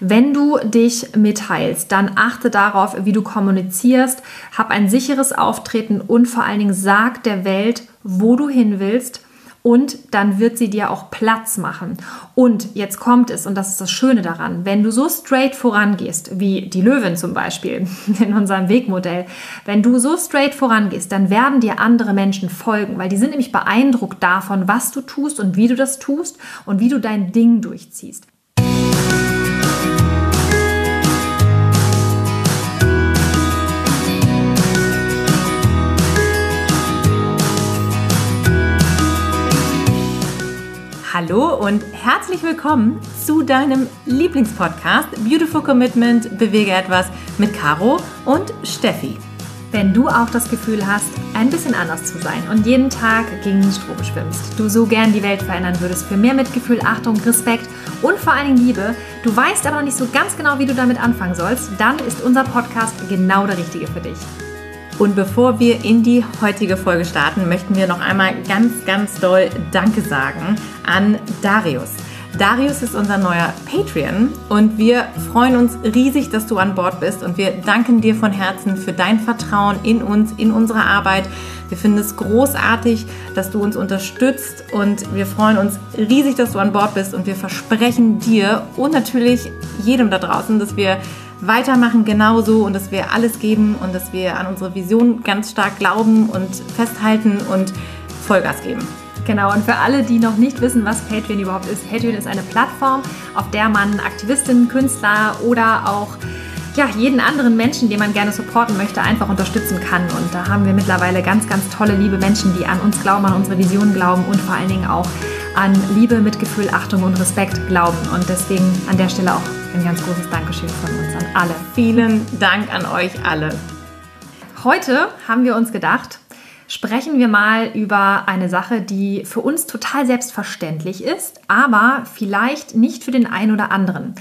Wenn du dich mitteilst, dann achte darauf, wie du kommunizierst, hab ein sicheres Auftreten und vor allen Dingen sag der Welt, wo du hin willst und dann wird sie dir auch Platz machen. Und jetzt kommt es, und das ist das Schöne daran, wenn du so straight vorangehst, wie die Löwin zum Beispiel in unserem Wegmodell, wenn du so straight vorangehst, dann werden dir andere Menschen folgen, weil die sind nämlich beeindruckt davon, was du tust und wie du das tust und wie du dein Ding durchziehst. Hallo und herzlich willkommen zu deinem Lieblingspodcast Beautiful Commitment Bewege etwas mit Caro und Steffi. Wenn du auch das Gefühl hast, ein bisschen anders zu sein und jeden Tag gegen den Strom schwimmst, du so gern die Welt verändern würdest für mehr Mitgefühl, Achtung, Respekt und vor allen Dingen Liebe, du weißt aber noch nicht so ganz genau, wie du damit anfangen sollst, dann ist unser Podcast genau der richtige für dich. Und bevor wir in die heutige Folge starten, möchten wir noch einmal ganz, ganz doll Danke sagen an Darius. Darius ist unser neuer Patreon und wir freuen uns riesig, dass du an Bord bist und wir danken dir von Herzen für dein Vertrauen in uns, in unsere Arbeit. Wir finden es großartig, dass du uns unterstützt und wir freuen uns riesig, dass du an Bord bist und wir versprechen dir und natürlich jedem da draußen, dass wir weitermachen genauso und dass wir alles geben und dass wir an unsere Vision ganz stark glauben und festhalten und Vollgas geben. Genau, und für alle, die noch nicht wissen, was Patreon überhaupt ist, Patreon ist eine Plattform, auf der man Aktivistinnen, Künstler oder auch ja, jeden anderen Menschen, den man gerne supporten möchte, einfach unterstützen kann. Und da haben wir mittlerweile ganz, ganz tolle, liebe Menschen, die an uns glauben, an unsere Vision glauben und vor allen Dingen auch an Liebe, Mitgefühl, Achtung und Respekt glauben. Und deswegen an der Stelle auch ein ganz großes Dankeschön von uns an alle. Vielen Dank an euch alle. Heute haben wir uns gedacht, sprechen wir mal über eine Sache, die für uns total selbstverständlich ist, aber vielleicht nicht für den einen oder anderen.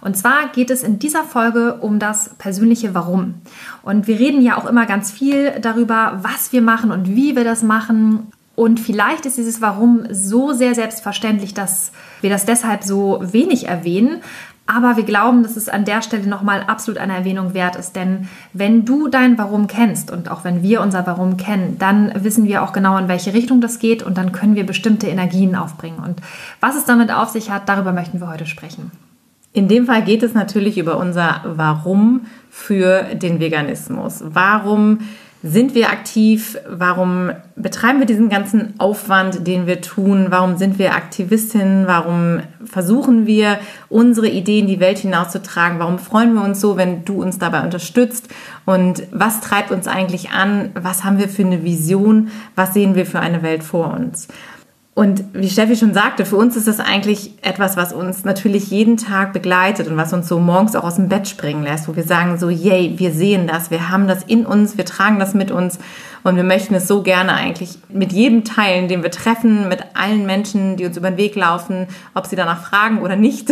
Und zwar geht es in dieser Folge um das persönliche Warum. Und wir reden ja auch immer ganz viel darüber, was wir machen und wie wir das machen. Und vielleicht ist dieses Warum so sehr selbstverständlich, dass wir das deshalb so wenig erwähnen. Aber wir glauben, dass es an der Stelle nochmal absolut eine Erwähnung wert ist. Denn wenn du dein Warum kennst und auch wenn wir unser Warum kennen, dann wissen wir auch genau, in welche Richtung das geht und dann können wir bestimmte Energien aufbringen. Und was es damit auf sich hat, darüber möchten wir heute sprechen. In dem Fall geht es natürlich über unser Warum für den Veganismus. Warum sind wir aktiv? Warum betreiben wir diesen ganzen Aufwand, den wir tun? Warum sind wir Aktivistinnen? Warum versuchen wir, unsere Ideen die Welt hinauszutragen? Warum freuen wir uns so, wenn du uns dabei unterstützt? Und was treibt uns eigentlich an? Was haben wir für eine Vision? Was sehen wir für eine Welt vor uns? Und wie Steffi schon sagte, für uns ist das eigentlich etwas, was uns natürlich jeden Tag begleitet und was uns so morgens auch aus dem Bett springen lässt, wo wir sagen so, yay, wir sehen das, wir haben das in uns, wir tragen das mit uns und wir möchten es so gerne eigentlich mit jedem teilen, den wir treffen, mit allen Menschen, die uns über den Weg laufen, ob sie danach fragen oder nicht.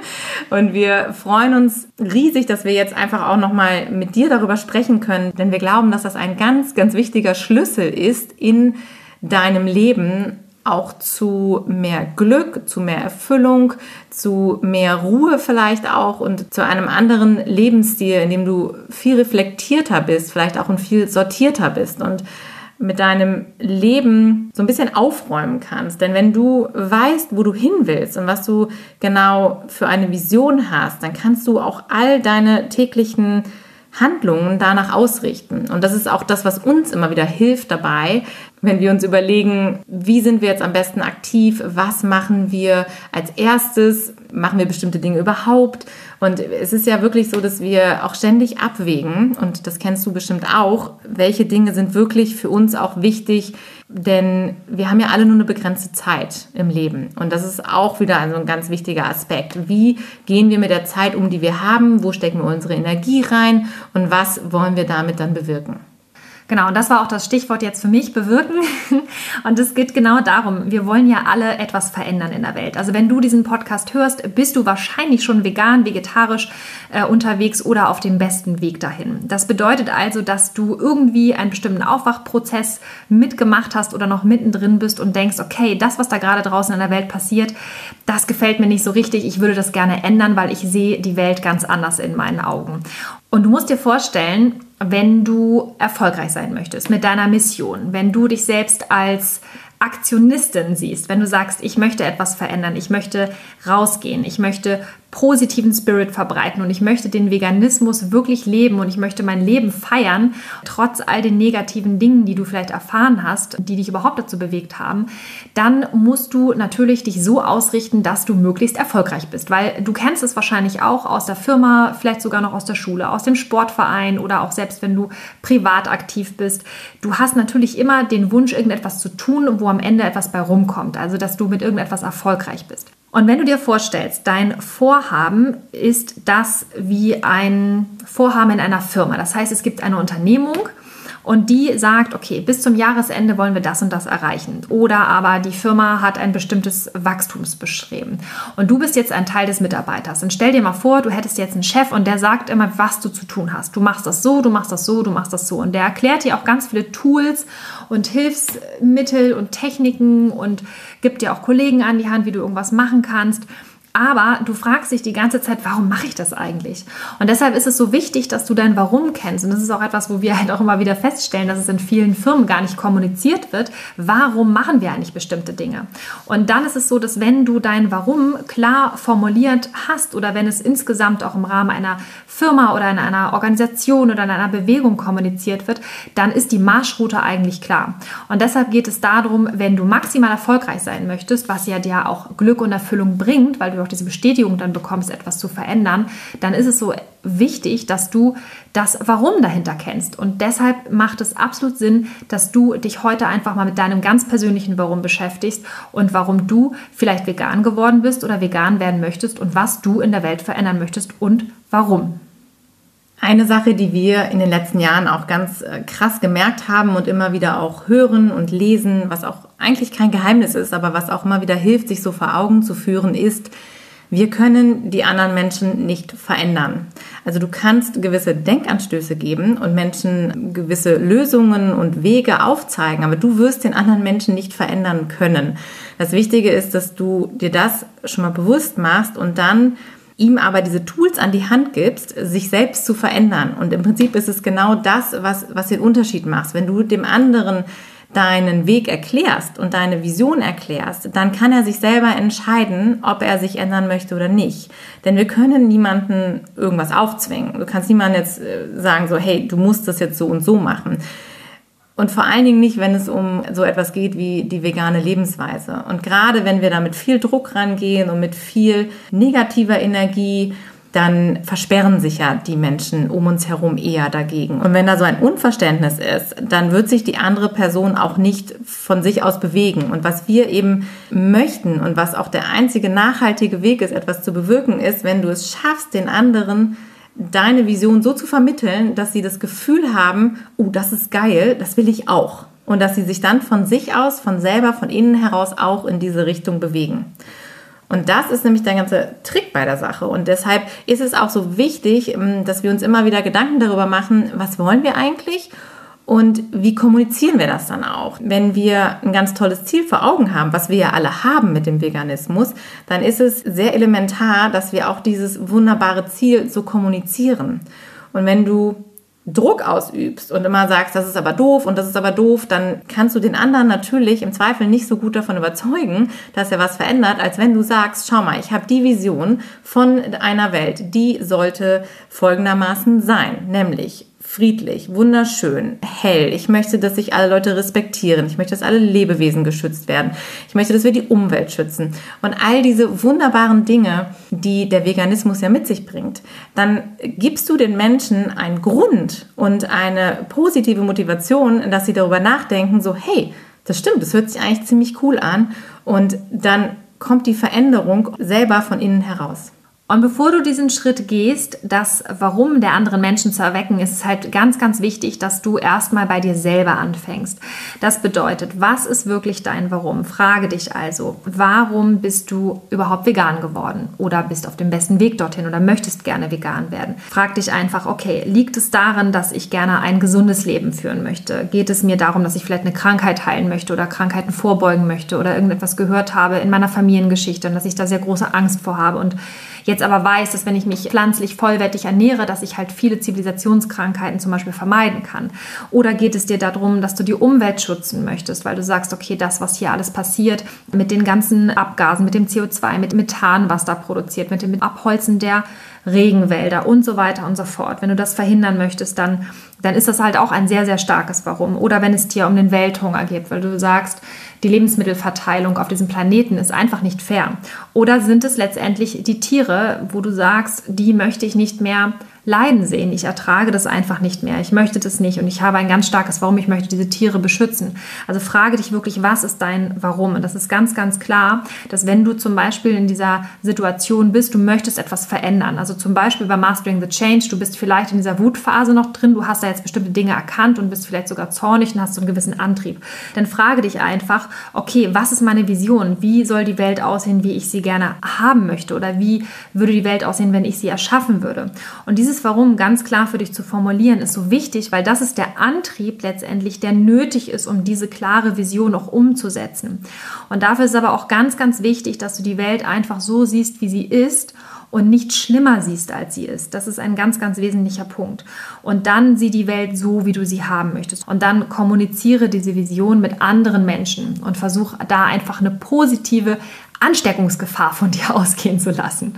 und wir freuen uns riesig, dass wir jetzt einfach auch nochmal mit dir darüber sprechen können, denn wir glauben, dass das ein ganz, ganz wichtiger Schlüssel ist in deinem Leben, auch zu mehr Glück, zu mehr Erfüllung, zu mehr Ruhe vielleicht auch und zu einem anderen Lebensstil, in dem du viel reflektierter bist, vielleicht auch und viel sortierter bist und mit deinem Leben so ein bisschen aufräumen kannst. Denn wenn du weißt, wo du hin willst und was du genau für eine Vision hast, dann kannst du auch all deine täglichen Handlungen danach ausrichten. Und das ist auch das, was uns immer wieder hilft dabei, wenn wir uns überlegen, wie sind wir jetzt am besten aktiv, was machen wir als erstes, machen wir bestimmte Dinge überhaupt. Und es ist ja wirklich so, dass wir auch ständig abwägen, und das kennst du bestimmt auch, welche Dinge sind wirklich für uns auch wichtig, denn wir haben ja alle nur eine begrenzte Zeit im Leben. Und das ist auch wieder also ein ganz wichtiger Aspekt. Wie gehen wir mit der Zeit um, die wir haben? Wo stecken wir unsere Energie rein? Und was wollen wir damit dann bewirken? Genau, und das war auch das Stichwort jetzt für mich, bewirken. Und es geht genau darum, wir wollen ja alle etwas verändern in der Welt. Also wenn du diesen Podcast hörst, bist du wahrscheinlich schon vegan, vegetarisch äh, unterwegs oder auf dem besten Weg dahin. Das bedeutet also, dass du irgendwie einen bestimmten Aufwachprozess mitgemacht hast oder noch mittendrin bist und denkst, okay, das, was da gerade draußen in der Welt passiert, das gefällt mir nicht so richtig. Ich würde das gerne ändern, weil ich sehe die Welt ganz anders in meinen Augen. Und du musst dir vorstellen, wenn du erfolgreich sein möchtest mit deiner Mission, wenn du dich selbst als Aktionistin siehst, wenn du sagst, ich möchte etwas verändern, ich möchte rausgehen, ich möchte positiven Spirit verbreiten und ich möchte den Veganismus wirklich leben und ich möchte mein Leben feiern, trotz all den negativen Dingen, die du vielleicht erfahren hast, die dich überhaupt dazu bewegt haben, dann musst du natürlich dich so ausrichten, dass du möglichst erfolgreich bist, weil du kennst es wahrscheinlich auch aus der Firma, vielleicht sogar noch aus der Schule, aus dem Sportverein oder auch selbst wenn du privat aktiv bist. Du hast natürlich immer den Wunsch, irgendetwas zu tun, wo am Ende etwas bei rumkommt, also dass du mit irgendetwas erfolgreich bist. Und wenn du dir vorstellst, dein Vorhaben ist das wie ein Vorhaben in einer Firma. Das heißt, es gibt eine Unternehmung und die sagt, okay, bis zum Jahresende wollen wir das und das erreichen. Oder aber die Firma hat ein bestimmtes Wachstumsbestreben und du bist jetzt ein Teil des Mitarbeiters. Und stell dir mal vor, du hättest jetzt einen Chef und der sagt immer, was du zu tun hast. Du machst das so, du machst das so, du machst das so. Und der erklärt dir auch ganz viele Tools und Hilfsmittel und Techniken und gibt dir auch Kollegen an die Hand, wie du irgendwas machen kannst. Aber du fragst dich die ganze Zeit, warum mache ich das eigentlich? Und deshalb ist es so wichtig, dass du dein Warum kennst. Und das ist auch etwas, wo wir halt auch immer wieder feststellen, dass es in vielen Firmen gar nicht kommuniziert wird. Warum machen wir eigentlich bestimmte Dinge? Und dann ist es so, dass wenn du dein Warum klar formuliert hast oder wenn es insgesamt auch im Rahmen einer Firma oder in einer Organisation oder in einer Bewegung kommuniziert wird, dann ist die Marschroute eigentlich klar. Und deshalb geht es darum, wenn du maximal erfolgreich sein möchtest, was ja dir auch Glück und Erfüllung bringt, weil du auch diese Bestätigung dann bekommst, etwas zu verändern, dann ist es so wichtig, dass du das Warum dahinter kennst. Und deshalb macht es absolut Sinn, dass du dich heute einfach mal mit deinem ganz persönlichen Warum beschäftigst und warum du vielleicht vegan geworden bist oder vegan werden möchtest und was du in der Welt verändern möchtest und warum. Eine Sache, die wir in den letzten Jahren auch ganz äh, krass gemerkt haben und immer wieder auch hören und lesen, was auch eigentlich kein Geheimnis ist, aber was auch immer wieder hilft, sich so vor Augen zu führen, ist, wir können die anderen Menschen nicht verändern. Also du kannst gewisse Denkanstöße geben und Menschen gewisse Lösungen und Wege aufzeigen, aber du wirst den anderen Menschen nicht verändern können. Das Wichtige ist, dass du dir das schon mal bewusst machst und dann ihm aber diese Tools an die Hand gibst, sich selbst zu verändern. Und im Prinzip ist es genau das, was, was den Unterschied macht. Wenn du dem anderen deinen Weg erklärst und deine Vision erklärst, dann kann er sich selber entscheiden, ob er sich ändern möchte oder nicht. Denn wir können niemanden irgendwas aufzwingen. Du kannst niemandem jetzt äh, sagen, so, hey, du musst das jetzt so und so machen. Und vor allen Dingen nicht, wenn es um so etwas geht wie die vegane Lebensweise. Und gerade wenn wir da mit viel Druck rangehen und mit viel negativer Energie, dann versperren sich ja die Menschen um uns herum eher dagegen. Und wenn da so ein Unverständnis ist, dann wird sich die andere Person auch nicht von sich aus bewegen. Und was wir eben möchten und was auch der einzige nachhaltige Weg ist, etwas zu bewirken, ist, wenn du es schaffst, den anderen deine Vision so zu vermitteln, dass sie das Gefühl haben, oh, das ist geil, das will ich auch. Und dass sie sich dann von sich aus, von selber, von innen heraus auch in diese Richtung bewegen. Und das ist nämlich der ganze Trick bei der Sache. Und deshalb ist es auch so wichtig, ähm, dass wir uns immer wieder Gedanken darüber machen, was wollen wir eigentlich und wie kommunizieren wir das dann auch? Wenn wir ein ganz tolles Ziel vor Augen haben, was wir ja alle haben mit dem Veganismus, dann ist es sehr elementar, dass wir auch dieses wunderbare Ziel so kommunizieren. Und wenn du Druck ausübst und immer sagst, das ist aber doof und das ist aber doof, dann kannst du den anderen natürlich im Zweifel nicht so gut davon überzeugen, dass er was verändert, als wenn du sagst, schau mal, ich habe die Vision von einer Welt, die sollte folgendermaßen sein, nämlich friedlich, wunderschön, hell. Ich möchte, dass sich alle Leute respektieren. Ich möchte, dass alle Lebewesen geschützt werden. Ich möchte, dass wir die Umwelt schützen. Und all diese wunderbaren Dinge, die der Veganismus ja mit sich bringt, dann gibst du den Menschen einen Grund und eine positive Motivation, dass sie darüber nachdenken, so, hey, das stimmt, das hört sich eigentlich ziemlich cool an. Und dann kommt die Veränderung selber von innen heraus. Und bevor du diesen Schritt gehst, das Warum der anderen Menschen zu erwecken, ist es halt ganz, ganz wichtig, dass du erstmal bei dir selber anfängst. Das bedeutet, was ist wirklich dein Warum? Frage dich also, warum bist du überhaupt vegan geworden? Oder bist auf dem besten Weg dorthin oder möchtest gerne vegan werden? Frag dich einfach, okay, liegt es daran, dass ich gerne ein gesundes Leben führen möchte? Geht es mir darum, dass ich vielleicht eine Krankheit heilen möchte oder Krankheiten vorbeugen möchte oder irgendetwas gehört habe in meiner Familiengeschichte und dass ich da sehr große Angst vor habe und jetzt aber weiß, dass wenn ich mich pflanzlich vollwertig ernähre, dass ich halt viele Zivilisationskrankheiten zum Beispiel vermeiden kann? Oder geht es dir darum, dass du die Umwelt schützen möchtest, weil du sagst, okay, das, was hier alles passiert, mit den ganzen Abgasen, mit dem CO2, mit Methan, was da produziert, mit dem Abholzen der Regenwälder und so weiter und so fort. Wenn du das verhindern möchtest, dann, dann ist das halt auch ein sehr, sehr starkes Warum. Oder wenn es dir um den Welthunger geht, weil du sagst, die Lebensmittelverteilung auf diesem Planeten ist einfach nicht fair. Oder sind es letztendlich die Tiere, wo du sagst, die möchte ich nicht mehr leiden sehen. Ich ertrage das einfach nicht mehr. Ich möchte das nicht und ich habe ein ganz starkes Warum. Ich möchte diese Tiere beschützen. Also frage dich wirklich, was ist dein Warum? Und das ist ganz, ganz klar, dass wenn du zum Beispiel in dieser Situation bist, du möchtest etwas verändern. Also zum Beispiel bei Mastering the Change, du bist vielleicht in dieser Wutphase noch drin, du hast da jetzt bestimmte Dinge erkannt und bist vielleicht sogar zornig und hast so einen gewissen Antrieb. Dann frage dich einfach, okay, was ist meine Vision? Wie soll die Welt aussehen, wie ich sie gerne haben möchte? Oder wie würde die Welt aussehen, wenn ich sie erschaffen würde? Und dieses dieses Warum ganz klar für dich zu formulieren, ist so wichtig, weil das ist der Antrieb letztendlich, der nötig ist, um diese klare Vision auch umzusetzen. Und dafür ist aber auch ganz, ganz wichtig, dass du die Welt einfach so siehst, wie sie ist und nicht schlimmer siehst, als sie ist. Das ist ein ganz, ganz wesentlicher Punkt. Und dann sieh die Welt so, wie du sie haben möchtest. Und dann kommuniziere diese Vision mit anderen Menschen und versuch da einfach eine positive Ansteckungsgefahr von dir ausgehen zu lassen.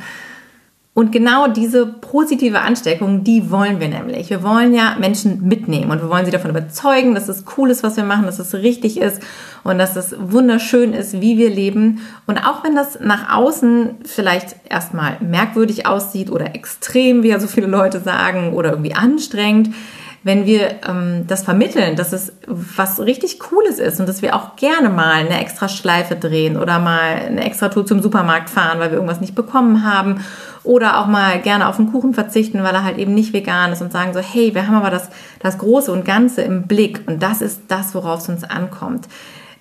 Und genau diese positive Ansteckung, die wollen wir nämlich. Wir wollen ja Menschen mitnehmen und wir wollen sie davon überzeugen, dass es cool ist, was wir machen, dass es richtig ist und dass es wunderschön ist, wie wir leben. Und auch wenn das nach außen vielleicht erstmal merkwürdig aussieht oder extrem, wie ja so viele Leute sagen, oder irgendwie anstrengend, wenn wir ähm, das vermitteln, dass es was richtig Cooles ist und dass wir auch gerne mal eine extra Schleife drehen oder mal eine extra Tour zum Supermarkt fahren, weil wir irgendwas nicht bekommen haben oder auch mal gerne auf einen Kuchen verzichten, weil er halt eben nicht vegan ist und sagen so, hey, wir haben aber das, das Große und Ganze im Blick und das ist das, worauf es uns ankommt,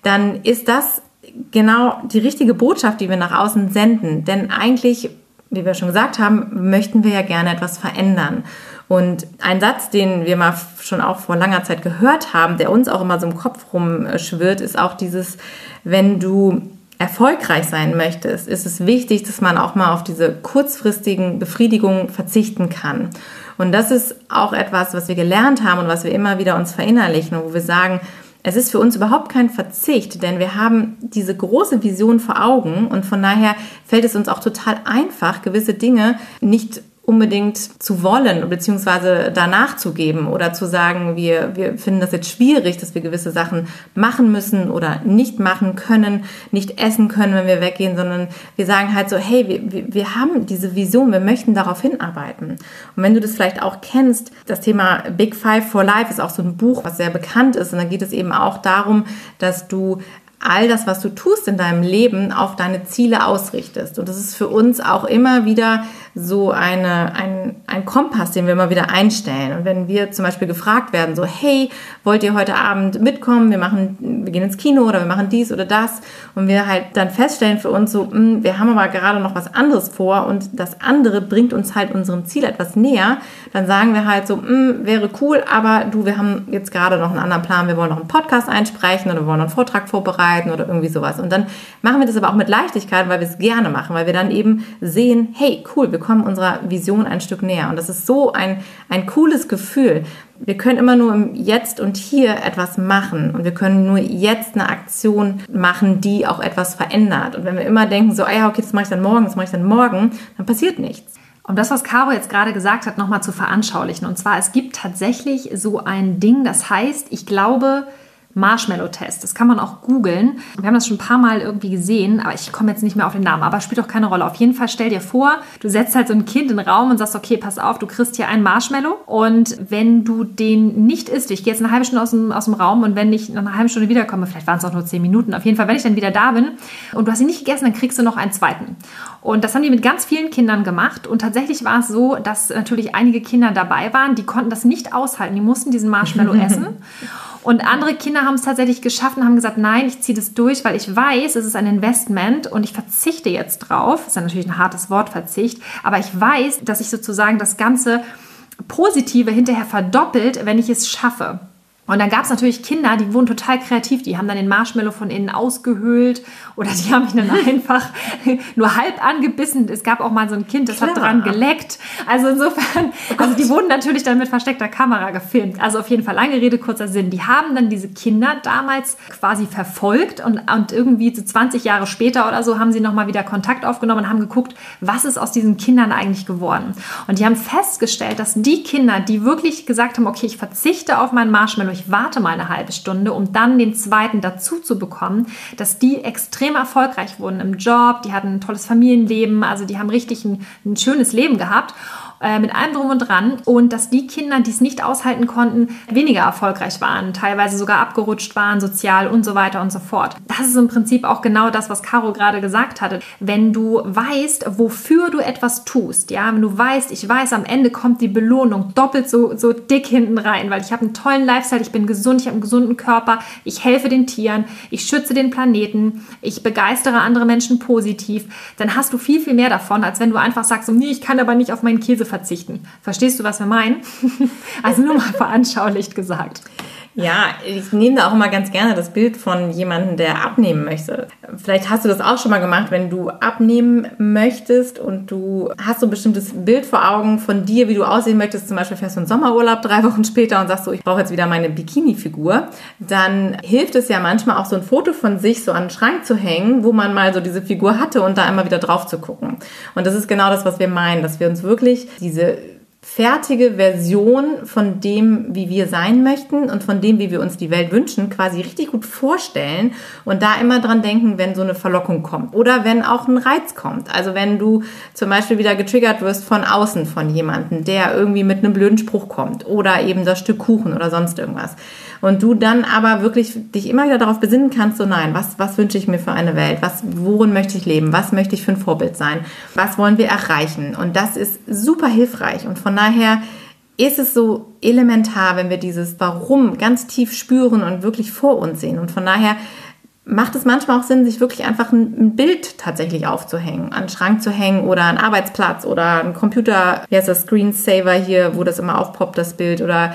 dann ist das genau die richtige Botschaft, die wir nach außen senden. Denn eigentlich, wie wir schon gesagt haben, möchten wir ja gerne etwas verändern. Und ein Satz, den wir mal schon auch vor langer Zeit gehört haben, der uns auch immer so im Kopf rumschwirrt, ist auch dieses, wenn du erfolgreich sein möchtest, ist es wichtig, dass man auch mal auf diese kurzfristigen Befriedigungen verzichten kann. Und das ist auch etwas, was wir gelernt haben und was wir immer wieder uns verinnerlichen, wo wir sagen, es ist für uns überhaupt kein Verzicht, denn wir haben diese große Vision vor Augen und von daher fällt es uns auch total einfach, gewisse Dinge nicht unbedingt zu wollen, beziehungsweise danach zu geben oder zu sagen, wir, wir finden das jetzt schwierig, dass wir gewisse Sachen machen müssen oder nicht machen können, nicht essen können, wenn wir weggehen, sondern wir sagen halt so, hey, wir, wir haben diese Vision, wir möchten darauf hinarbeiten. Und wenn du das vielleicht auch kennst, das Thema Big Five for Life ist auch so ein Buch, was sehr bekannt ist. Und da geht es eben auch darum, dass du all das, was du tust in deinem Leben, auf deine Ziele ausrichtest. Und das ist für uns auch immer wieder so eine, ein, ein Kompass, den wir immer wieder einstellen. Und wenn wir zum Beispiel gefragt werden, so, hey, wollt ihr heute Abend mitkommen? Wir machen, wir gehen ins Kino oder wir machen dies oder das. Und wir halt dann feststellen für uns so, mh, hm, wir haben aber gerade noch was anderes vor und das andere bringt uns halt unserem Ziel etwas näher. Dann sagen wir halt so, mh, hm, wäre cool, aber du, wir haben jetzt gerade noch einen anderen Plan. Wir wollen noch einen Podcast einsprechen oder wir wollen noch einen Vortrag vorbereiten oder irgendwie sowas. Und dann machen wir das aber auch mit Leichtigkeit, weil wir es gerne machen, weil wir dann eben sehen, hey, cool, wir kommen unserer Vision ein Stück näher. Und das ist so ein, ein cooles Gefühl. Wir können immer nur im Jetzt und Hier etwas machen und wir können nur jetzt eine Aktion machen, die auch etwas verändert. Und wenn wir immer denken, so, ah ja, okay, das mache ich dann morgen, das mache ich dann morgen, dann passiert nichts. Um das, was Caro jetzt gerade gesagt hat, nochmal zu veranschaulichen. Und zwar, es gibt tatsächlich so ein Ding, das heißt, ich glaube, Marshmallow-Test. Das kann man auch googeln. Wir haben das schon ein paar Mal irgendwie gesehen, aber ich komme jetzt nicht mehr auf den Namen. Aber spielt auch keine Rolle. Auf jeden Fall stell dir vor, du setzt halt so ein Kind in den Raum und sagst, okay, pass auf, du kriegst hier einen Marshmallow. Und wenn du den nicht isst, ich gehe jetzt eine halbe Stunde aus dem, aus dem Raum und wenn ich nach einer halben Stunde wiederkomme, vielleicht waren es auch nur zehn Minuten, auf jeden Fall, wenn ich dann wieder da bin und du hast ihn nicht gegessen, dann kriegst du noch einen zweiten. Und das haben die mit ganz vielen Kindern gemacht. Und tatsächlich war es so, dass natürlich einige Kinder dabei waren, die konnten das nicht aushalten. Die mussten diesen Marshmallow essen. Und andere Kinder haben es tatsächlich geschafft und haben gesagt, nein, ich ziehe das durch, weil ich weiß, es ist ein Investment und ich verzichte jetzt drauf. Das ist natürlich ein hartes Wort, Verzicht. Aber ich weiß, dass ich sozusagen das ganze Positive hinterher verdoppelt, wenn ich es schaffe. Und dann gab es natürlich Kinder, die wurden total kreativ, die haben dann den Marshmallow von innen ausgehöhlt oder die haben ihn dann einfach nur halb angebissen. Es gab auch mal so ein Kind, das Klar. hat dran geleckt. Also insofern, oh also die wurden natürlich dann mit versteckter Kamera gefilmt. Also auf jeden Fall lange Rede, kurzer Sinn. Die haben dann diese Kinder damals quasi verfolgt und, und irgendwie so 20 Jahre später oder so haben sie nochmal wieder Kontakt aufgenommen und haben geguckt, was ist aus diesen Kindern eigentlich geworden. Und die haben festgestellt, dass die Kinder, die wirklich gesagt haben, okay, ich verzichte auf meinen Marshmallow, ich warte mal eine halbe Stunde, um dann den zweiten dazu zu bekommen, dass die extrem erfolgreich wurden im Job, die hatten ein tolles Familienleben, also die haben richtig ein, ein schönes Leben gehabt äh, mit allem drum und dran und dass die Kinder, die es nicht aushalten konnten, weniger erfolgreich waren, teilweise sogar abgerutscht waren, sozial und so weiter und so fort. Das ist im Prinzip auch genau das, was Caro gerade gesagt hatte. Wenn du weißt, wofür du etwas tust, ja, wenn du weißt, ich weiß, am Ende kommt die Belohnung doppelt so, so dick hinten rein, weil ich habe einen tollen Lifestyle, ich bin gesund, ich habe einen gesunden Körper, ich helfe den Tieren, ich schütze den Planeten, ich begeistere andere Menschen positiv, dann hast du viel, viel mehr davon, als wenn du einfach sagst, nee, ich kann aber nicht auf meinen Käse verzichten. Verstehst du, was wir meinen? also nur mal veranschaulicht gesagt. Ja, ich nehme da auch immer ganz gerne das Bild von jemandem, der abnehmen möchte. Vielleicht hast du das auch schon mal gemacht, wenn du abnehmen möchtest und du hast so ein bestimmtes Bild vor Augen von dir, wie du aussehen möchtest. Zum Beispiel fährst du einen Sommerurlaub drei Wochen später und sagst so, ich brauche jetzt wieder meine Bikini-Figur. Dann hilft es ja manchmal auch so ein Foto von sich so an den Schrank zu hängen, wo man mal so diese Figur hatte und da immer wieder drauf zu gucken. Und das ist genau das, was wir meinen, dass wir uns wirklich diese fertige Version von dem, wie wir sein möchten und von dem, wie wir uns die Welt wünschen, quasi richtig gut vorstellen und da immer dran denken, wenn so eine Verlockung kommt oder wenn auch ein Reiz kommt. Also wenn du zum Beispiel wieder getriggert wirst von außen von jemandem, der irgendwie mit einem blöden Spruch kommt oder eben das Stück Kuchen oder sonst irgendwas. Und du dann aber wirklich dich immer wieder darauf besinnen kannst, so nein, was, was wünsche ich mir für eine Welt? Was, worin möchte ich leben? Was möchte ich für ein Vorbild sein? Was wollen wir erreichen? Und das ist super hilfreich. Und von daher ist es so elementar, wenn wir dieses Warum ganz tief spüren und wirklich vor uns sehen. Und von daher macht es manchmal auch Sinn, sich wirklich einfach ein Bild tatsächlich aufzuhängen, an den Schrank zu hängen oder einen Arbeitsplatz oder ein Computer, wie heißt das, Screensaver hier, wo das immer aufpoppt, das Bild oder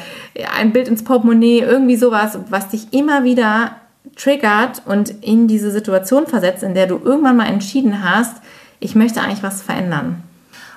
ein Bild ins Portemonnaie, irgendwie sowas, was dich immer wieder triggert und in diese Situation versetzt, in der du irgendwann mal entschieden hast, ich möchte eigentlich was verändern.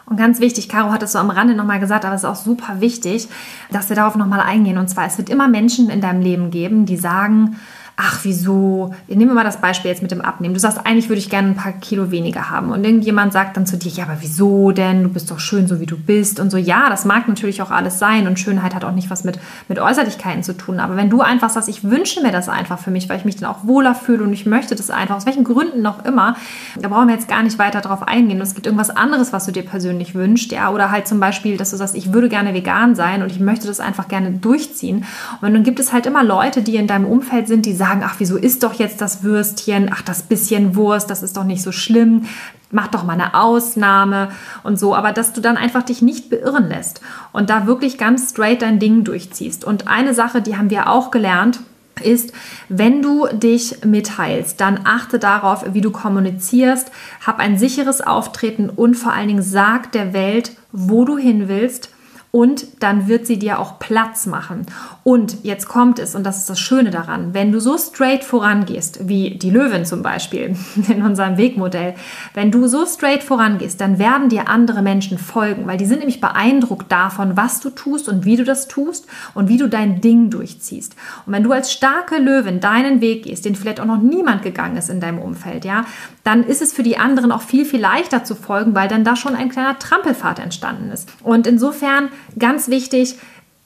Und ganz wichtig, Caro hat es so am Rande nochmal gesagt, aber es ist auch super wichtig, dass wir darauf nochmal eingehen. Und zwar, es wird immer Menschen in deinem Leben geben, die sagen, ach wieso, nehmen wir mal das Beispiel jetzt mit dem Abnehmen. Du sagst, eigentlich würde ich gerne ein paar Kilo weniger haben. Und irgendjemand sagt dann zu dir, ja, aber wieso denn? Du bist doch schön, so wie du bist. Und so, ja, das mag natürlich auch alles sein. Und Schönheit hat auch nicht was mit, mit Äußerlichkeiten zu tun. Aber wenn du einfach sagst, ich wünsche mir das einfach für mich, weil ich mich dann auch wohler fühle und ich möchte das einfach, aus welchen Gründen noch immer, da brauchen wir jetzt gar nicht weiter drauf eingehen. Es gibt irgendwas anderes, was du dir persönlich wünschst, ja, oder halt zum Beispiel, dass du sagst, ich würde gerne vegan sein und ich möchte das einfach gerne durchziehen. Und dann gibt es halt immer Leute, die in deinem Umfeld sind, die sagen, sagen, ach, wieso isst doch jetzt das Würstchen? Ach, das bisschen Wurst, das ist doch nicht so schlimm. Mach doch mal eine Ausnahme und so. Aber dass du dann einfach dich nicht beirren lässt und da wirklich ganz straight dein Ding durchziehst. Und eine Sache, die haben wir auch gelernt, ist, wenn du dich mitteilst, dann achte darauf, wie du kommunizierst, hab ein sicheres Auftreten und vor allen Dingen sag der Welt, wo du hin willst, und dann wird sie dir auch Platz machen. Und jetzt kommt es, und das ist das Schöne daran, wenn du so straight vorangehst, wie die Löwin zum Beispiel in unserem Wegmodell, wenn du so straight vorangehst, dann werden dir andere Menschen folgen, weil die sind nämlich beeindruckt davon, was du tust und wie du das tust und wie du dein Ding durchziehst. Und wenn du als starke Löwin deinen Weg gehst, den vielleicht auch noch niemand gegangen ist in deinem Umfeld, ja, dann ist es für die anderen auch viel, viel leichter zu folgen, weil dann da schon ein kleiner Trampelpfad entstanden ist. Und insofern ganz wichtig,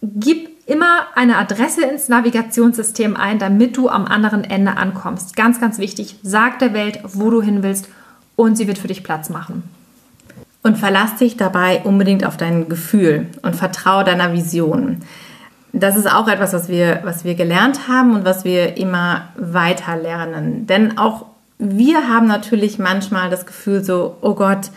gib immer eine Adresse ins Navigationssystem ein, damit du am anderen Ende ankommst. Ganz, ganz wichtig. Sag der Welt, wo du hin willst und sie wird für dich Platz machen. Und verlass dich dabei unbedingt auf dein Gefühl und vertraue deiner Vision. Das ist auch etwas, was wir, was wir gelernt haben und was wir immer weiter lernen. Denn auch wir haben natürlich manchmal das Gefühl so, oh Gott,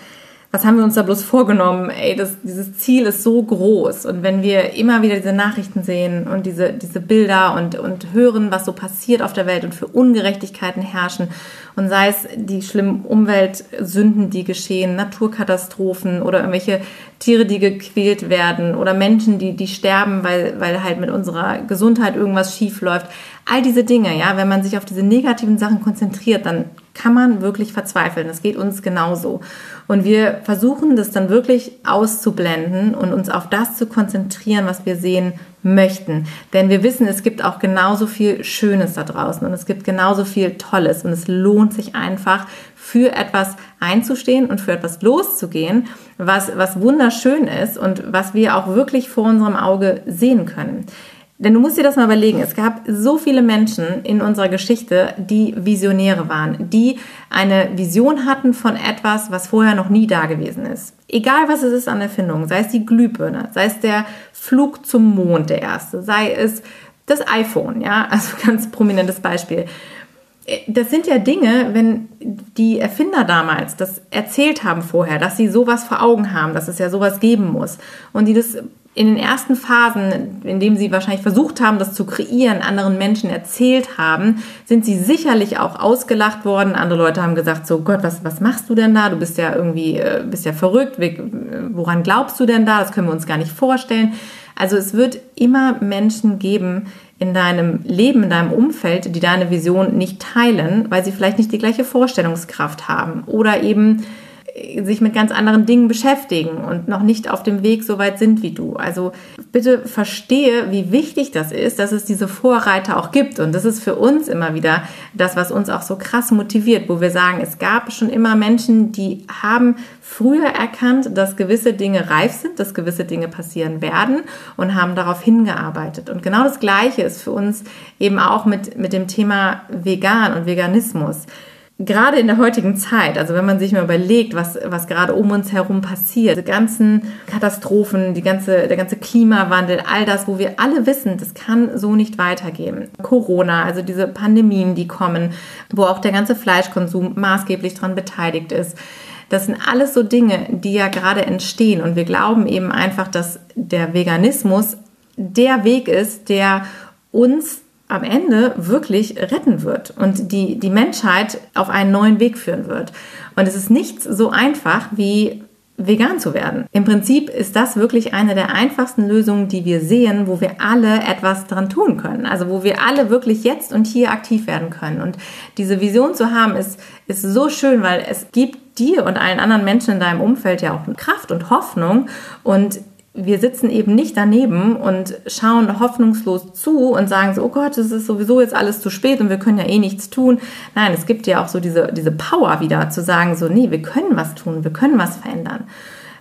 was haben wir uns da bloß vorgenommen? Ey, das, dieses Ziel ist so groß. Und wenn wir immer wieder diese Nachrichten sehen und diese, diese Bilder und, und hören, was so passiert auf der Welt und für Ungerechtigkeiten herrschen, und sei es die schlimmen Umweltsünden, die geschehen, Naturkatastrophen oder irgendwelche Tiere, die gequält werden oder Menschen, die, die sterben, weil, weil halt mit unserer Gesundheit irgendwas schief läuft. All diese Dinge, ja, wenn man sich auf diese negativen Sachen konzentriert, dann kann man wirklich verzweifeln. Das geht uns genauso. Und wir versuchen das dann wirklich auszublenden und uns auf das zu konzentrieren, was wir sehen möchten. Denn wir wissen, es gibt auch genauso viel Schönes da draußen und es gibt genauso viel Tolles und es lohnt sich einfach für etwas einzustehen und für etwas loszugehen, was, was wunderschön ist und was wir auch wirklich vor unserem Auge sehen können. Denn du musst dir das mal überlegen, es gab so viele Menschen in unserer Geschichte, die Visionäre waren, die eine Vision hatten von etwas, was vorher noch nie da gewesen ist. Egal was es ist an Erfindungen, sei es die Glühbirne, sei es der Flug zum Mond, der erste, sei es das iPhone, ja, also ganz prominentes Beispiel. Das sind ja Dinge, wenn die Erfinder damals das erzählt haben vorher, dass sie sowas vor Augen haben, dass es ja sowas geben muss und die das in den ersten Phasen, in denen sie wahrscheinlich versucht haben, das zu kreieren, anderen Menschen erzählt haben, sind sie sicherlich auch ausgelacht worden. Andere Leute haben gesagt, so Gott, was, was machst du denn da? Du bist ja irgendwie, äh, bist ja verrückt. Woran glaubst du denn da? Das können wir uns gar nicht vorstellen. Also es wird immer Menschen geben in deinem Leben, in deinem Umfeld, die deine Vision nicht teilen, weil sie vielleicht nicht die gleiche Vorstellungskraft haben oder eben sich mit ganz anderen Dingen beschäftigen und noch nicht auf dem Weg so weit sind wie du. Also bitte verstehe, wie wichtig das ist, dass es diese Vorreiter auch gibt. Und das ist für uns immer wieder das, was uns auch so krass motiviert, wo wir sagen, es gab schon immer Menschen, die haben früher erkannt, dass gewisse Dinge reif sind, dass gewisse Dinge passieren werden und haben darauf hingearbeitet. Und genau das Gleiche ist für uns eben auch mit, mit dem Thema Vegan und Veganismus gerade in der heutigen Zeit, also wenn man sich mal überlegt, was, was gerade um uns herum passiert, die ganzen Katastrophen, die ganze, der ganze Klimawandel, all das, wo wir alle wissen, das kann so nicht weitergehen. Corona, also diese Pandemien, die kommen, wo auch der ganze Fleischkonsum maßgeblich daran beteiligt ist. Das sind alles so Dinge, die ja gerade entstehen. Und wir glauben eben einfach, dass der Veganismus der Weg ist, der uns am Ende wirklich retten wird und die, die Menschheit auf einen neuen Weg führen wird. Und es ist nicht so einfach wie vegan zu werden. Im Prinzip ist das wirklich eine der einfachsten Lösungen, die wir sehen, wo wir alle etwas dran tun können. Also wo wir alle wirklich jetzt und hier aktiv werden können. Und diese Vision zu haben, ist, ist so schön, weil es gibt dir und allen anderen Menschen in deinem Umfeld ja auch Kraft und Hoffnung. Und wir sitzen eben nicht daneben und schauen hoffnungslos zu und sagen so, oh Gott, es ist sowieso jetzt alles zu spät und wir können ja eh nichts tun. Nein, es gibt ja auch so diese, diese Power wieder zu sagen so, nee, wir können was tun, wir können was verändern.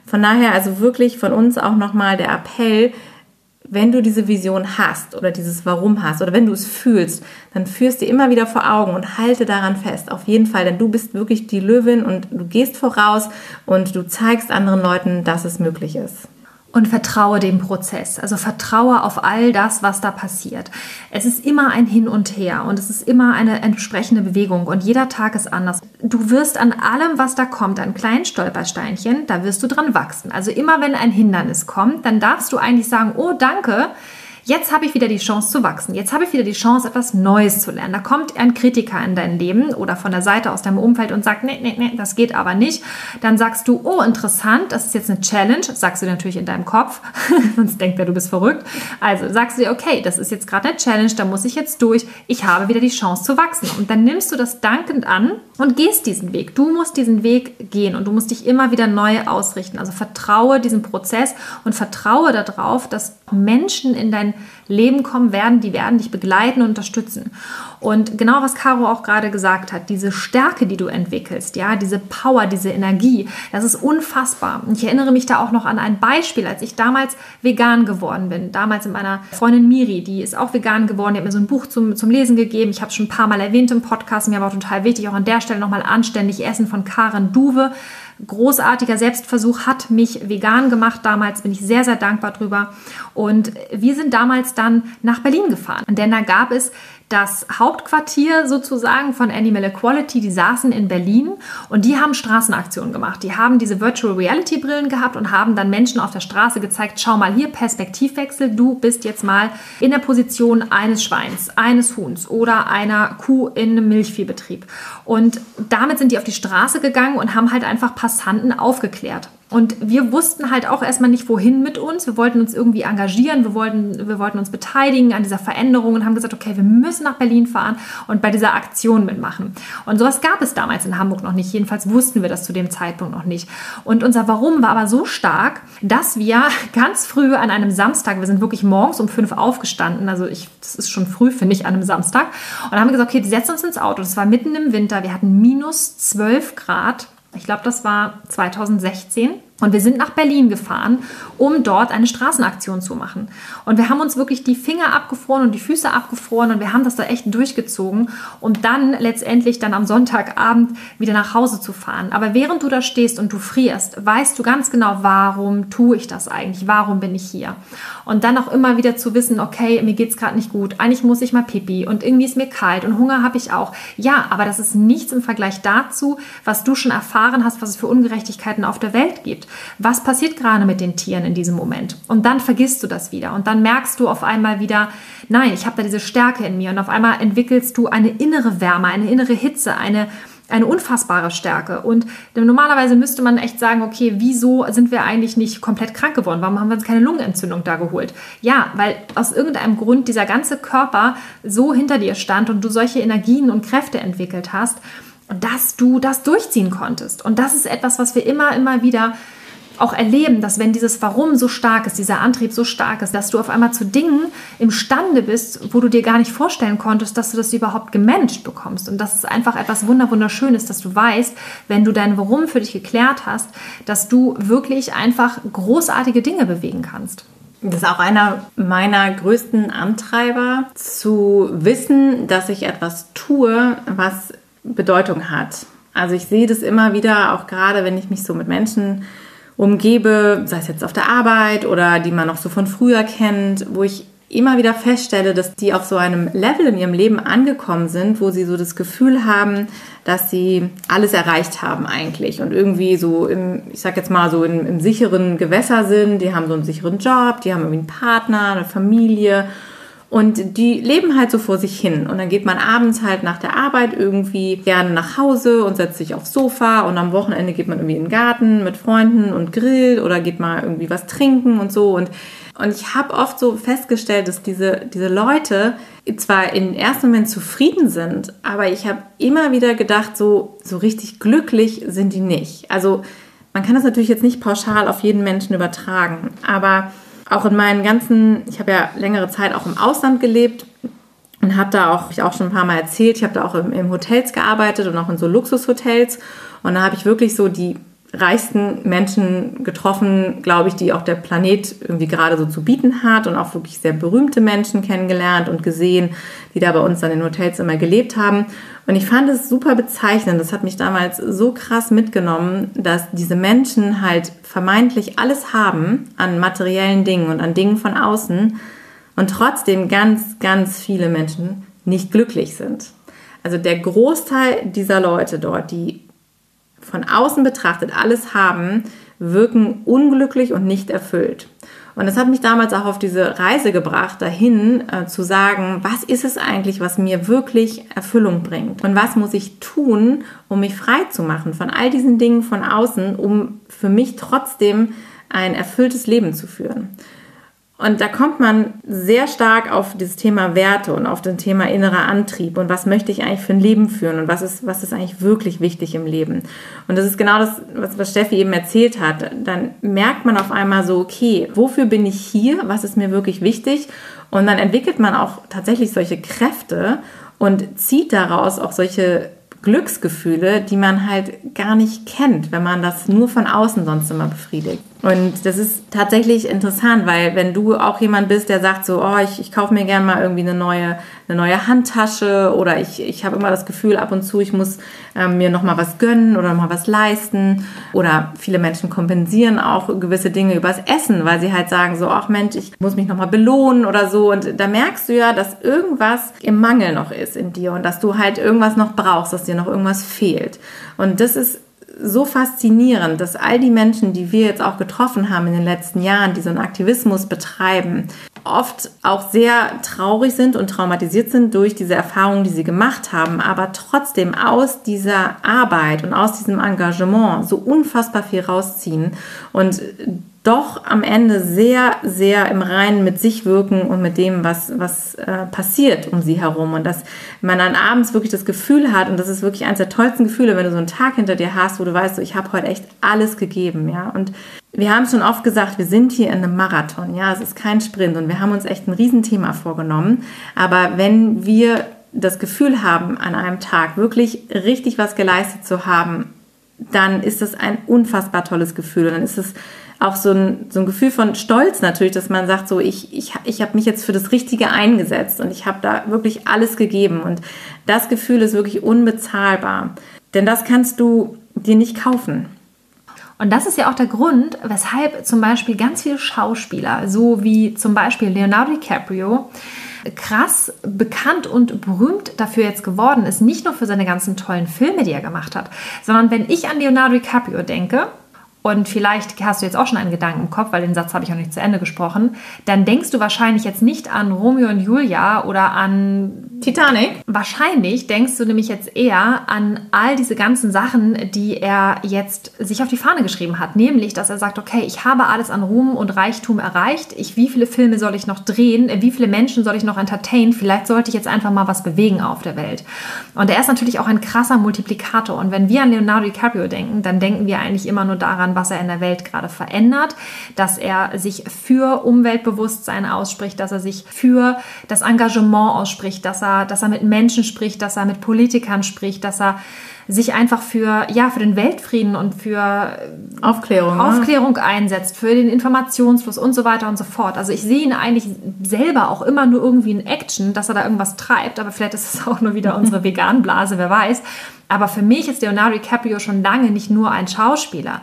Von daher also wirklich von uns auch nochmal der Appell, wenn du diese Vision hast oder dieses Warum hast oder wenn du es fühlst, dann führst dir immer wieder vor Augen und halte daran fest. Auf jeden Fall, denn du bist wirklich die Löwin und du gehst voraus und du zeigst anderen Leuten, dass es möglich ist und vertraue dem Prozess. Also vertraue auf all das, was da passiert. Es ist immer ein Hin und Her und es ist immer eine entsprechende Bewegung und jeder Tag ist anders. Du wirst an allem, was da kommt, an kleinen Stolpersteinchen, da wirst du dran wachsen. Also immer wenn ein Hindernis kommt, dann darfst du eigentlich sagen, oh danke, Jetzt habe ich wieder die Chance zu wachsen. Jetzt habe ich wieder die Chance, etwas Neues zu lernen. Da kommt ein Kritiker in dein Leben oder von der Seite aus deinem Umfeld und sagt, nee, nee, nee, das geht aber nicht. Dann sagst du, oh, interessant, das ist jetzt eine Challenge. Sagst du natürlich in deinem Kopf, sonst denkt er, du bist verrückt. Also sagst du dir, okay, das ist jetzt gerade eine Challenge, da muss ich jetzt durch. Ich habe wieder die Chance zu wachsen. Und dann nimmst du das dankend an und gehst diesen Weg. Du musst diesen Weg gehen und du musst dich immer wieder neu ausrichten. Also vertraue diesem Prozess und vertraue darauf, dass Menschen in dein dein Leben kommen werden, die werden dich begleiten und unterstützen. Und genau was Caro auch gerade gesagt hat, diese Stärke, die du entwickelst, ja, diese Power, diese Energie, das ist unfassbar. Und ich erinnere mich da auch noch an ein Beispiel, als ich damals vegan geworden bin. Damals in meiner Freundin Miri, die ist auch vegan geworden, die hat mir so ein Buch zum, zum Lesen gegeben. Ich habe es schon ein paar Mal erwähnt im Podcast. Mir war total wichtig, auch an der Stelle nochmal anständig Essen von Karen Duwe großartiger Selbstversuch hat mich vegan gemacht. Damals bin ich sehr, sehr dankbar drüber. Und wir sind damals dann nach Berlin gefahren. Denn da gab es das Hauptquartier sozusagen von Animal Equality, die saßen in Berlin und die haben Straßenaktionen gemacht. Die haben diese Virtual Reality Brillen gehabt und haben dann Menschen auf der Straße gezeigt, schau mal hier, Perspektivwechsel, du bist jetzt mal in der Position eines Schweins, eines Huhns oder einer Kuh in einem Milchviehbetrieb. Und damit sind die auf die Straße gegangen und haben halt einfach Passanten aufgeklärt. Und wir wussten halt auch erstmal nicht, wohin mit uns. Wir wollten uns irgendwie engagieren, wir wollten, wir wollten uns beteiligen an dieser Veränderung und haben gesagt, okay, wir müssen nach Berlin fahren und bei dieser Aktion mitmachen. Und sowas gab es damals in Hamburg noch nicht. Jedenfalls wussten wir das zu dem Zeitpunkt noch nicht. Und unser Warum war aber so stark, dass wir ganz früh an einem Samstag, wir sind wirklich morgens um fünf aufgestanden, also ich, das ist schon früh, finde ich, an einem Samstag. Und haben gesagt, okay, wir setzen uns ins Auto. Das war mitten im Winter, wir hatten minus zwölf Grad. Ich glaube, das war 2016. Und wir sind nach Berlin gefahren, um dort eine Straßenaktion zu machen. Und wir haben uns wirklich die Finger abgefroren und die Füße abgefroren und wir haben das da echt durchgezogen, um dann letztendlich dann am Sonntagabend wieder nach Hause zu fahren. Aber während du da stehst und du frierst, weißt du ganz genau, warum tue ich das eigentlich? Warum bin ich hier? Und dann auch immer wieder zu wissen, okay, mir geht es gerade nicht gut, eigentlich muss ich mal pipi und irgendwie ist mir kalt und Hunger habe ich auch. Ja, aber das ist nichts im Vergleich dazu, was du schon erfahren hast, was es für Ungerechtigkeiten auf der Welt gibt was passiert gerade mit den Tieren in diesem Moment? Und dann vergisst du das wieder und dann merkst du auf einmal wieder, nein, ich habe da diese Stärke in mir und auf einmal entwickelst du eine innere Wärme, eine innere Hitze, eine eine unfassbare Stärke. Und normalerweise müsste man echt sagen, okay, wieso sind wir eigentlich nicht komplett krank geworden? Warum haben wir uns keine Lungenentzündung da geholt? Ja, weil aus irgendeinem Grund dieser ganze Körper so hinter dir stand und du solche Energien und Kräfte entwickelt hast, dass du das durchziehen konntest. Und das ist etwas, was wir immer, immer wieder auch erleben, dass wenn dieses Warum so stark ist, dieser Antrieb so stark ist, dass du auf einmal zu Dingen imstande bist, wo du dir gar nicht vorstellen konntest, dass du das überhaupt gemanagt bekommst. Und das ist einfach etwas wunderschönes, dass du weißt, wenn du dein Warum für dich geklärt hast, dass du wirklich einfach großartige Dinge bewegen kannst. Das ist auch einer meiner größten Antreiber, zu wissen, dass ich etwas tue, was Bedeutung hat. Also ich sehe das immer wieder, auch gerade wenn ich mich so mit Menschen umgebe, sei es jetzt auf der Arbeit oder die man noch so von früher kennt, wo ich immer wieder feststelle, dass die auf so einem Level in ihrem Leben angekommen sind, wo sie so das Gefühl haben, dass sie alles erreicht haben eigentlich und irgendwie so im, ich sag jetzt mal so im, im sicheren Gewässer sind, die haben so einen sicheren Job, die haben irgendwie einen Partner, eine Familie und die leben halt so vor sich hin. Und dann geht man abends halt nach der Arbeit irgendwie gerne nach Hause und setzt sich aufs Sofa. Und am Wochenende geht man irgendwie in den Garten mit Freunden und grillt oder geht mal irgendwie was trinken und so. Und, und ich habe oft so festgestellt, dass diese, diese Leute zwar im ersten Moment zufrieden sind, aber ich habe immer wieder gedacht, so, so richtig glücklich sind die nicht. Also man kann das natürlich jetzt nicht pauschal auf jeden Menschen übertragen, aber auch in meinen ganzen, ich habe ja längere Zeit auch im Ausland gelebt und habe da auch, ich auch schon ein paar Mal erzählt, ich habe da auch im, im Hotels gearbeitet und auch in so Luxushotels. Und da habe ich wirklich so die reichsten Menschen getroffen, glaube ich, die auch der Planet irgendwie gerade so zu bieten hat und auch wirklich sehr berühmte Menschen kennengelernt und gesehen, die da bei uns dann in Hotels immer gelebt haben. Und ich fand es super bezeichnend. Das hat mich damals so krass mitgenommen, dass diese Menschen halt vermeintlich alles haben an materiellen Dingen und an Dingen von außen und trotzdem ganz, ganz viele Menschen nicht glücklich sind. Also der Großteil dieser Leute dort, die von außen betrachtet alles haben, wirken unglücklich und nicht erfüllt. Und das hat mich damals auch auf diese Reise gebracht, dahin äh, zu sagen, was ist es eigentlich, was mir wirklich Erfüllung bringt? Und was muss ich tun, um mich frei zu machen von all diesen Dingen von außen, um für mich trotzdem ein erfülltes Leben zu führen? Und da kommt man sehr stark auf das Thema Werte und auf das Thema innerer Antrieb und was möchte ich eigentlich für ein Leben führen und was ist, was ist eigentlich wirklich wichtig im Leben. Und das ist genau das, was, was Steffi eben erzählt hat. Dann merkt man auf einmal so, okay, wofür bin ich hier? Was ist mir wirklich wichtig? Und dann entwickelt man auch tatsächlich solche Kräfte und zieht daraus auch solche Glücksgefühle, die man halt gar nicht kennt, wenn man das nur von außen sonst immer befriedigt. Und das ist tatsächlich interessant, weil wenn du auch jemand bist, der sagt so, oh, ich, ich kaufe mir gerne mal irgendwie eine neue, eine neue Handtasche oder ich, ich habe immer das Gefühl ab und zu, ich muss ähm, mir nochmal was gönnen oder nochmal was leisten. Oder viele Menschen kompensieren auch gewisse Dinge übers Essen, weil sie halt sagen so, ach Mensch, ich muss mich nochmal belohnen oder so. Und da merkst du ja, dass irgendwas im Mangel noch ist in dir und dass du halt irgendwas noch brauchst, dass dir noch irgendwas fehlt. Und das ist so faszinierend, dass all die Menschen, die wir jetzt auch getroffen haben in den letzten Jahren, die so einen Aktivismus betreiben, oft auch sehr traurig sind und traumatisiert sind durch diese Erfahrungen, die sie gemacht haben, aber trotzdem aus dieser Arbeit und aus diesem Engagement so unfassbar viel rausziehen und doch am Ende sehr, sehr im Reinen mit sich wirken und mit dem, was, was äh, passiert um sie herum. Und dass man dann abends wirklich das Gefühl hat, und das ist wirklich eines der tollsten Gefühle, wenn du so einen Tag hinter dir hast, wo du weißt, so, ich habe heute echt alles gegeben, ja. Und wir haben schon oft gesagt, wir sind hier in einem Marathon, ja, es ist kein Sprint und wir haben uns echt ein Riesenthema vorgenommen. Aber wenn wir das Gefühl haben, an einem Tag wirklich richtig was geleistet zu haben, dann ist das ein unfassbar tolles Gefühl. Und dann ist es auch so ein, so ein Gefühl von Stolz natürlich, dass man sagt, so ich, ich, ich habe mich jetzt für das Richtige eingesetzt und ich habe da wirklich alles gegeben. Und das Gefühl ist wirklich unbezahlbar. Denn das kannst du dir nicht kaufen. Und das ist ja auch der Grund, weshalb zum Beispiel ganz viele Schauspieler, so wie zum Beispiel Leonardo DiCaprio, krass bekannt und berühmt dafür jetzt geworden ist, nicht nur für seine ganzen tollen Filme, die er gemacht hat, sondern wenn ich an Leonardo DiCaprio denke, und vielleicht hast du jetzt auch schon einen Gedanken im Kopf, weil den Satz habe ich auch nicht zu Ende gesprochen, dann denkst du wahrscheinlich jetzt nicht an Romeo und Julia oder an Titanic. Wahrscheinlich denkst du nämlich jetzt eher an all diese ganzen Sachen, die er jetzt sich auf die Fahne geschrieben hat. Nämlich, dass er sagt, okay, ich habe alles an Ruhm und Reichtum erreicht. Ich, wie viele Filme soll ich noch drehen? Wie viele Menschen soll ich noch entertainen? Vielleicht sollte ich jetzt einfach mal was bewegen auf der Welt. Und er ist natürlich auch ein krasser Multiplikator. Und wenn wir an Leonardo DiCaprio denken, dann denken wir eigentlich immer nur daran, daran, was er in der Welt gerade verändert, dass er sich für Umweltbewusstsein ausspricht, dass er sich für das Engagement ausspricht, dass er, dass er mit Menschen spricht, dass er mit Politikern spricht, dass er sich einfach für, ja, für den Weltfrieden und für Aufklärung, Aufklärung ja. einsetzt, für den Informationsfluss und so weiter und so fort. Also ich sehe ihn eigentlich selber auch immer nur irgendwie in Action, dass er da irgendwas treibt, aber vielleicht ist es auch nur wieder unsere Veganblase, wer weiß. Aber für mich ist Leonardo DiCaprio schon lange nicht nur ein Schauspieler.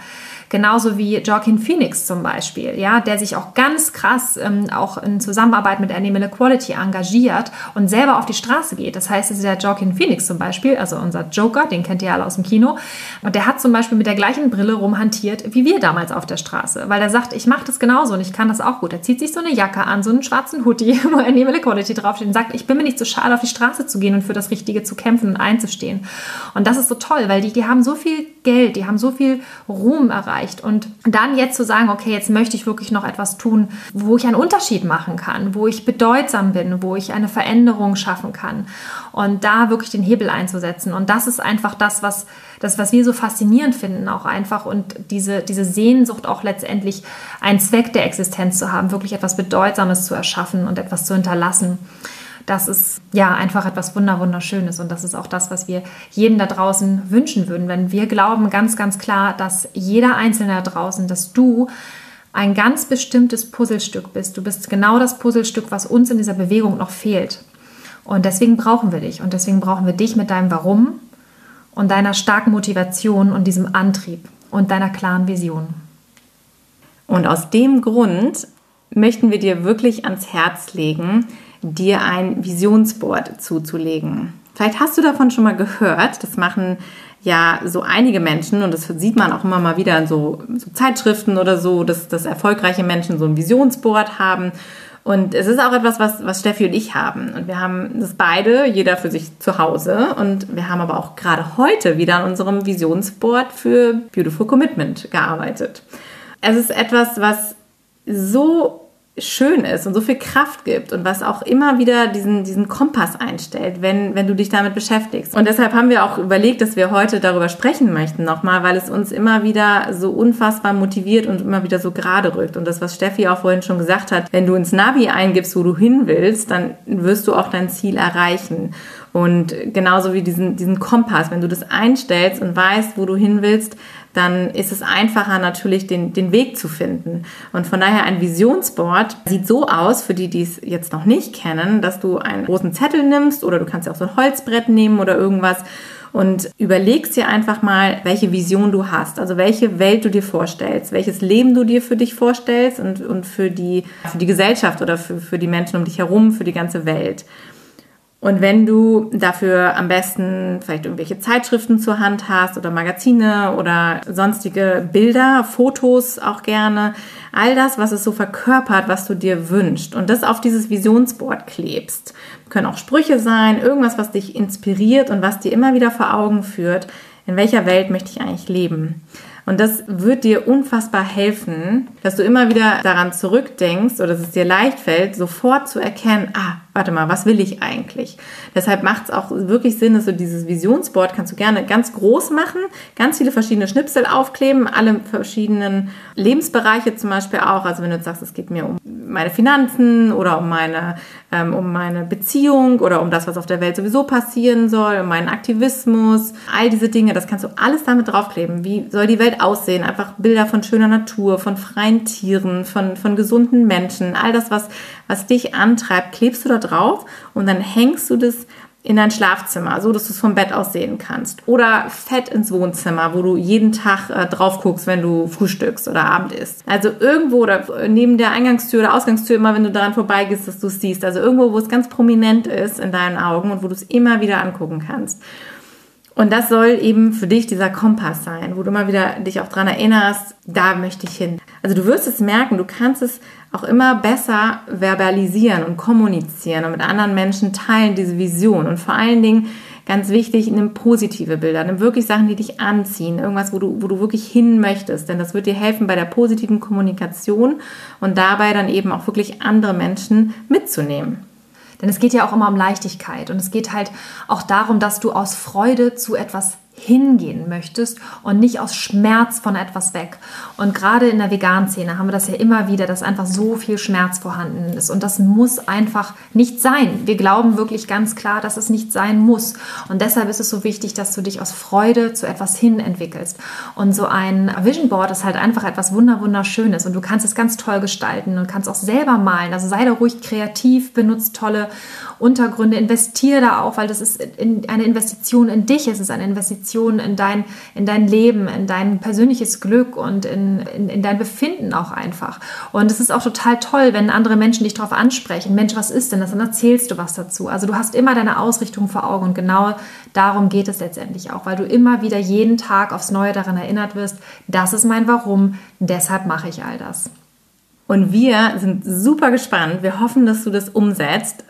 Genauso wie Joaquin Phoenix zum Beispiel, ja, der sich auch ganz krass ähm, auch in Zusammenarbeit mit Animal Equality engagiert und selber auf die Straße geht. Das heißt, es ist der Joaquin Phoenix zum Beispiel, also unser Joker, den kennt ihr alle aus dem Kino. Und der hat zum Beispiel mit der gleichen Brille rumhantiert wie wir damals auf der Straße, weil er sagt, ich mache das genauso und ich kann das auch gut. Er zieht sich so eine Jacke an, so einen schwarzen Hoodie, wo Animal Equality draufsteht und sagt, ich bin mir nicht so schade, auf die Straße zu gehen und für das Richtige zu kämpfen und einzustehen. Und das ist so toll, weil die, die haben so viel Geld, die haben so viel Ruhm erreicht. Und dann jetzt zu sagen, okay, jetzt möchte ich wirklich noch etwas tun, wo ich einen Unterschied machen kann, wo ich bedeutsam bin, wo ich eine Veränderung schaffen kann und da wirklich den Hebel einzusetzen. Und das ist einfach das, was, das, was wir so faszinierend finden, auch einfach und diese, diese Sehnsucht auch letztendlich einen Zweck der Existenz zu haben, wirklich etwas Bedeutsames zu erschaffen und etwas zu hinterlassen das ist ja einfach etwas Wunderschönes und das ist auch das, was wir jedem da draußen wünschen würden. Wenn wir glauben ganz, ganz klar, dass jeder Einzelne da draußen, dass du ein ganz bestimmtes Puzzlestück bist. Du bist genau das Puzzlestück, was uns in dieser Bewegung noch fehlt. Und deswegen brauchen wir dich und deswegen brauchen wir dich mit deinem Warum und deiner starken Motivation und diesem Antrieb und deiner klaren Vision. Und aus dem Grund möchten wir dir wirklich ans Herz legen, dir ein Visionsboard zuzulegen. Vielleicht hast du davon schon mal gehört. Das machen ja so einige Menschen und das sieht man auch immer mal wieder in so, so Zeitschriften oder so, dass, dass erfolgreiche Menschen so ein Visionsboard haben. Und es ist auch etwas, was, was Steffi und ich haben. Und wir haben das beide, jeder für sich zu Hause. Und wir haben aber auch gerade heute wieder an unserem Visionsboard für Beautiful Commitment gearbeitet. Es ist etwas, was so schön ist und so viel Kraft gibt und was auch immer wieder diesen, diesen Kompass einstellt, wenn, wenn du dich damit beschäftigst. Und deshalb haben wir auch überlegt, dass wir heute darüber sprechen möchten nochmal, weil es uns immer wieder so unfassbar motiviert und immer wieder so gerade rückt. Und das, was Steffi auch vorhin schon gesagt hat, wenn du ins Navi eingibst, wo du hin willst, dann wirst du auch dein Ziel erreichen. Und genauso wie diesen, diesen Kompass, wenn du das einstellst und weißt, wo du hin willst, dann ist es einfacher natürlich den, den Weg zu finden. Und von daher ein Visionsboard sieht so aus, für die, die es jetzt noch nicht kennen, dass du einen großen Zettel nimmst oder du kannst ja auch so ein Holzbrett nehmen oder irgendwas und überlegst dir einfach mal, welche Vision du hast, also welche Welt du dir vorstellst, welches Leben du dir für dich vorstellst und, und für, die, für die Gesellschaft oder für, für die Menschen um dich herum, für die ganze Welt. Und wenn du dafür am besten vielleicht irgendwelche Zeitschriften zur Hand hast oder Magazine oder sonstige Bilder, Fotos auch gerne, all das, was es so verkörpert, was du dir wünschst und das auf dieses Visionsboard klebst. Können auch Sprüche sein, irgendwas, was dich inspiriert und was dir immer wieder vor Augen führt, in welcher Welt möchte ich eigentlich leben. Und das wird dir unfassbar helfen, dass du immer wieder daran zurückdenkst oder dass es dir leicht fällt, sofort zu erkennen, ah, warte mal, was will ich eigentlich? Deshalb macht es auch wirklich Sinn, dass du dieses Visionsboard kannst du gerne ganz groß machen, ganz viele verschiedene Schnipsel aufkleben, alle verschiedenen Lebensbereiche zum Beispiel auch. Also wenn du jetzt sagst, es geht mir um meine Finanzen oder um meine, ähm, um meine Beziehung oder um das, was auf der Welt sowieso passieren soll, um meinen Aktivismus, all diese Dinge, das kannst du alles damit draufkleben. Wie soll die Welt aussehen? Einfach Bilder von schöner Natur, von freien Tieren, von, von gesunden Menschen, all das, was, was dich antreibt, klebst du da drauf und dann hängst du das in dein Schlafzimmer, so dass du es vom Bett aus sehen kannst. Oder fett ins Wohnzimmer, wo du jeden Tag äh, drauf guckst, wenn du frühstückst oder Abend isst. Also irgendwo oder neben der Eingangstür oder Ausgangstür immer, wenn du daran vorbeigehst, dass du es siehst. Also irgendwo, wo es ganz prominent ist in deinen Augen und wo du es immer wieder angucken kannst. Und das soll eben für dich dieser Kompass sein, wo du immer wieder dich auch dran erinnerst, da möchte ich hin. Also du wirst es merken, du kannst es auch immer besser verbalisieren und kommunizieren und mit anderen Menschen teilen diese Vision. Und vor allen Dingen, ganz wichtig, nimm positive Bilder, nimm wirklich Sachen, die dich anziehen, irgendwas, wo du, wo du wirklich hin möchtest. Denn das wird dir helfen bei der positiven Kommunikation und dabei dann eben auch wirklich andere Menschen mitzunehmen. Denn es geht ja auch immer um Leichtigkeit. Und es geht halt auch darum, dass du aus Freude zu etwas hingehen möchtest und nicht aus Schmerz von etwas weg. Und gerade in der Vegan-Szene haben wir das ja immer wieder, dass einfach so viel Schmerz vorhanden ist. Und das muss einfach nicht sein. Wir glauben wirklich ganz klar, dass es nicht sein muss. Und deshalb ist es so wichtig, dass du dich aus Freude zu etwas hin entwickelst. Und so ein Vision Board ist halt einfach etwas wunderschönes. Und du kannst es ganz toll gestalten und kannst auch selber malen. Also sei da ruhig kreativ, benutzt tolle Untergründe, investiere da auch, weil das ist eine Investition in dich. Es ist eine Investition Investition in dein, in dein Leben, in dein persönliches Glück und in, in, in dein Befinden auch einfach. Und es ist auch total toll, wenn andere Menschen dich darauf ansprechen. Mensch, was ist denn das? Dann erzählst du was dazu. Also du hast immer deine Ausrichtung vor Augen und genau darum geht es letztendlich auch, weil du immer wieder jeden Tag aufs Neue daran erinnert wirst, das ist mein Warum, deshalb mache ich all das. Und wir sind super gespannt. Wir hoffen, dass du das umsetzt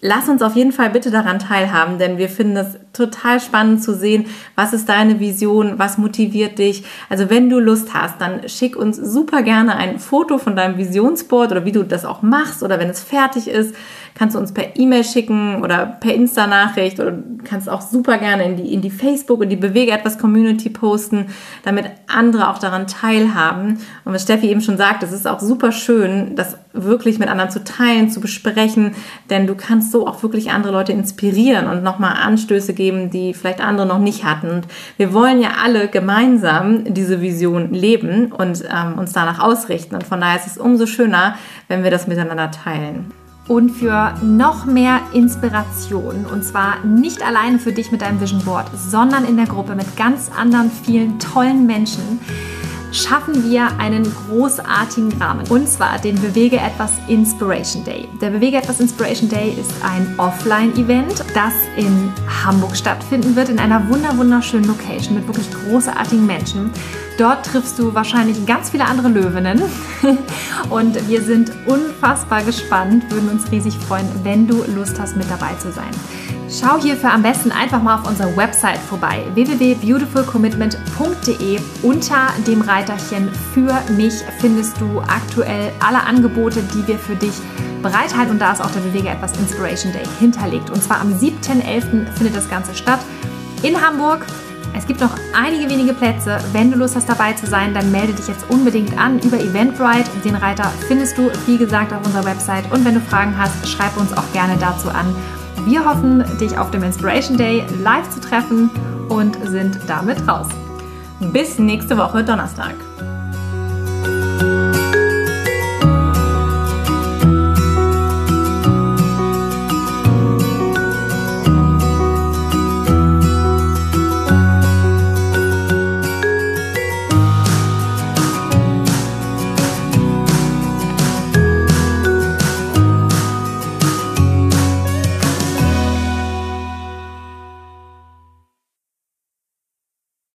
lass uns auf jeden Fall bitte daran teilhaben, denn wir finden es total spannend zu sehen, was ist deine Vision, was motiviert dich. Also wenn du Lust hast, dann schick uns super gerne ein Foto von deinem Visionsboard oder wie du das auch machst oder wenn es fertig ist kannst du uns per E-Mail schicken oder per Insta-Nachricht oder kannst auch super gerne in die, in die Facebook und die Bewege etwas Community posten, damit andere auch daran teilhaben. Und was Steffi eben schon sagt, es ist auch super schön, das wirklich mit anderen zu teilen, zu besprechen, denn du kannst so auch wirklich andere Leute inspirieren und nochmal Anstöße geben, die vielleicht andere noch nicht hatten. Und wir wollen ja alle gemeinsam diese Vision leben und ähm, uns danach ausrichten. Und von daher ist es umso schöner, wenn wir das miteinander teilen und für noch mehr Inspiration. Und zwar nicht alleine für dich mit deinem Vision Board, sondern in der Gruppe mit ganz anderen vielen tollen Menschen schaffen wir einen großartigen Rahmen. Und zwar den Bewege etwas Inspiration Day. Der Bewege etwas Inspiration Day ist ein Offline-Event, das in Hamburg stattfinden wird, in einer wunderschönen Location mit wirklich großartigen Menschen. Dort triffst du wahrscheinlich ganz viele andere Löwinnen. Und wir sind unfassbar gespannt, würden uns riesig freuen, wenn du Lust hast, mit dabei zu sein. Schau hierfür am besten einfach mal auf unserer Website vorbei www.beautifulcommitment.de. Unter dem Reiterchen für mich findest du aktuell alle Angebote, die wir für dich bereithalten und da ist auch der Beweger etwas Inspiration Day hinterlegt. Und zwar am 7.11. findet das Ganze statt in Hamburg. Es gibt noch einige wenige Plätze. Wenn du Lust hast dabei zu sein, dann melde dich jetzt unbedingt an über Eventbrite. Den Reiter findest du, wie gesagt, auf unserer Website. Und wenn du Fragen hast, schreib uns auch gerne dazu an. Wir hoffen, dich auf dem Inspiration Day live zu treffen und sind damit raus. Bis nächste Woche Donnerstag.